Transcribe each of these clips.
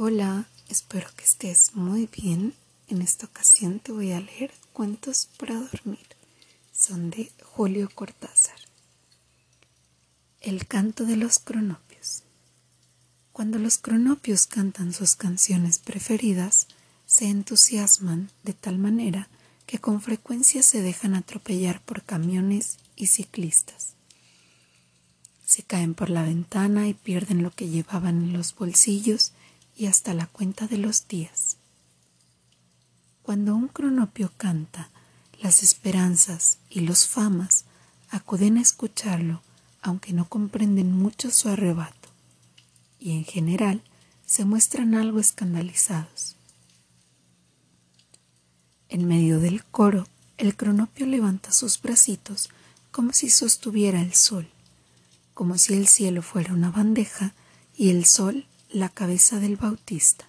Hola, espero que estés muy bien. En esta ocasión te voy a leer cuentos para dormir. Son de Julio Cortázar. El canto de los cronopios. Cuando los cronopios cantan sus canciones preferidas, se entusiasman de tal manera que con frecuencia se dejan atropellar por camiones y ciclistas. Se caen por la ventana y pierden lo que llevaban en los bolsillos y hasta la cuenta de los días. Cuando un cronopio canta, las esperanzas y los famas acuden a escucharlo, aunque no comprenden mucho su arrebato, y en general se muestran algo escandalizados. En medio del coro, el cronopio levanta sus bracitos como si sostuviera el sol, como si el cielo fuera una bandeja y el sol la cabeza del Bautista.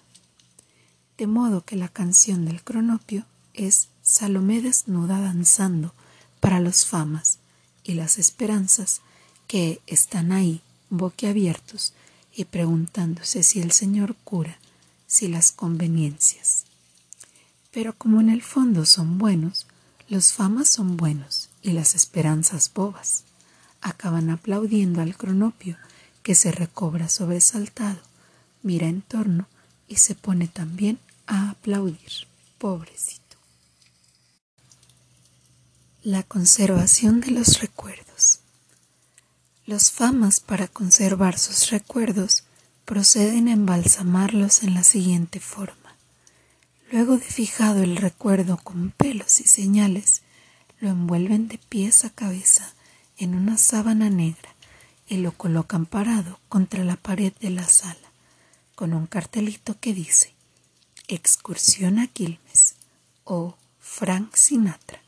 De modo que la canción del cronopio es Salomé desnuda danzando para los famas y las esperanzas que están ahí boquiabiertos y preguntándose si el Señor cura, si las conveniencias. Pero como en el fondo son buenos, los famas son buenos y las esperanzas bobas. Acaban aplaudiendo al cronopio que se recobra sobresaltado mira en torno y se pone también a aplaudir. Pobrecito. La conservación de los recuerdos. Los famas para conservar sus recuerdos proceden a embalsamarlos en la siguiente forma. Luego de fijado el recuerdo con pelos y señales, lo envuelven de pies a cabeza en una sábana negra y lo colocan parado contra la pared de la sala con un cartelito que dice Excursión a Quilmes o Frank Sinatra.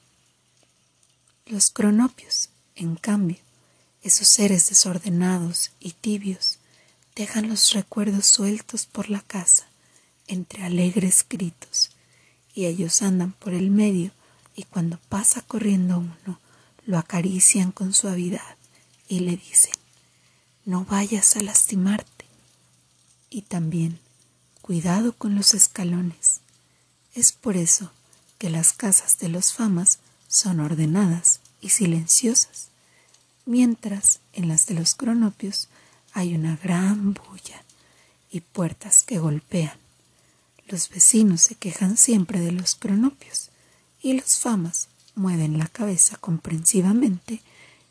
Los cronopios, en cambio, esos seres desordenados y tibios, dejan los recuerdos sueltos por la casa, entre alegres gritos, y ellos andan por el medio y cuando pasa corriendo uno, lo acarician con suavidad y le dicen, no vayas a lastimarte y también cuidado con los escalones. Es por eso que las casas de los famas son ordenadas y silenciosas, mientras en las de los cronopios hay una gran bulla y puertas que golpean. Los vecinos se quejan siempre de los cronopios y los famas mueven la cabeza comprensivamente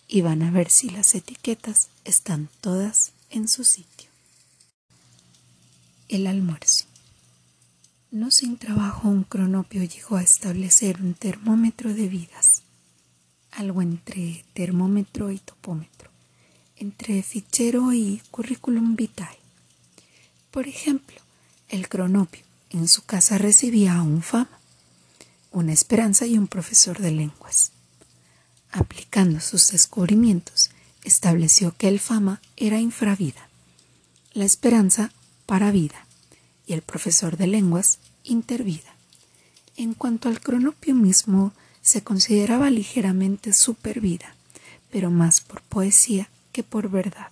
y van a ver si las etiquetas están todas en su sitio el almuerzo. No sin trabajo un cronopio llegó a establecer un termómetro de vidas, algo entre termómetro y topómetro, entre fichero y currículum vitae. Por ejemplo, el cronopio en su casa recibía un fama, una esperanza y un profesor de lenguas. Aplicando sus descubrimientos, estableció que el fama era infravida, la esperanza para vida y el profesor de lenguas intervida. En cuanto al cronopio mismo, se consideraba ligeramente supervida, pero más por poesía que por verdad.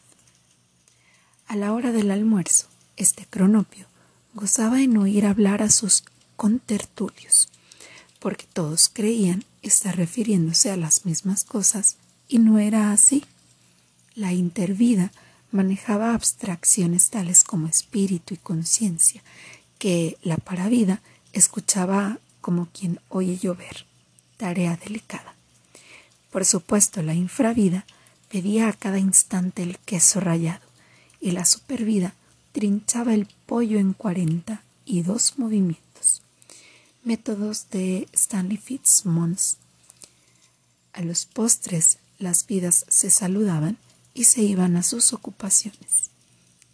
A la hora del almuerzo, este cronopio gozaba en oír hablar a sus contertulios, porque todos creían estar refiriéndose a las mismas cosas y no era así. La intervida manejaba abstracciones tales como espíritu y conciencia, que la paravida escuchaba como quien oye llover, tarea delicada. Por supuesto, la infravida pedía a cada instante el queso rallado y la supervida trinchaba el pollo en cuarenta y dos movimientos. Métodos de Stanley Fitzmons. A los postres las vidas se saludaban y se iban a sus ocupaciones.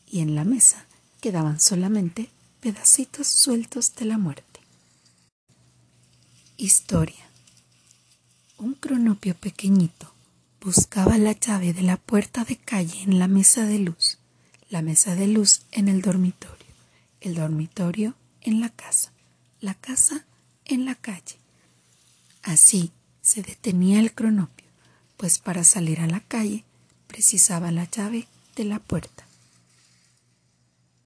Y en la mesa quedaban solamente pedacitos sueltos de la muerte. Historia. Un cronopio pequeñito buscaba la llave de la puerta de calle en la mesa de luz, la mesa de luz en el dormitorio, el dormitorio en la casa, la casa en la calle. Así se detenía el cronopio, pues para salir a la calle precisaba la llave de la puerta.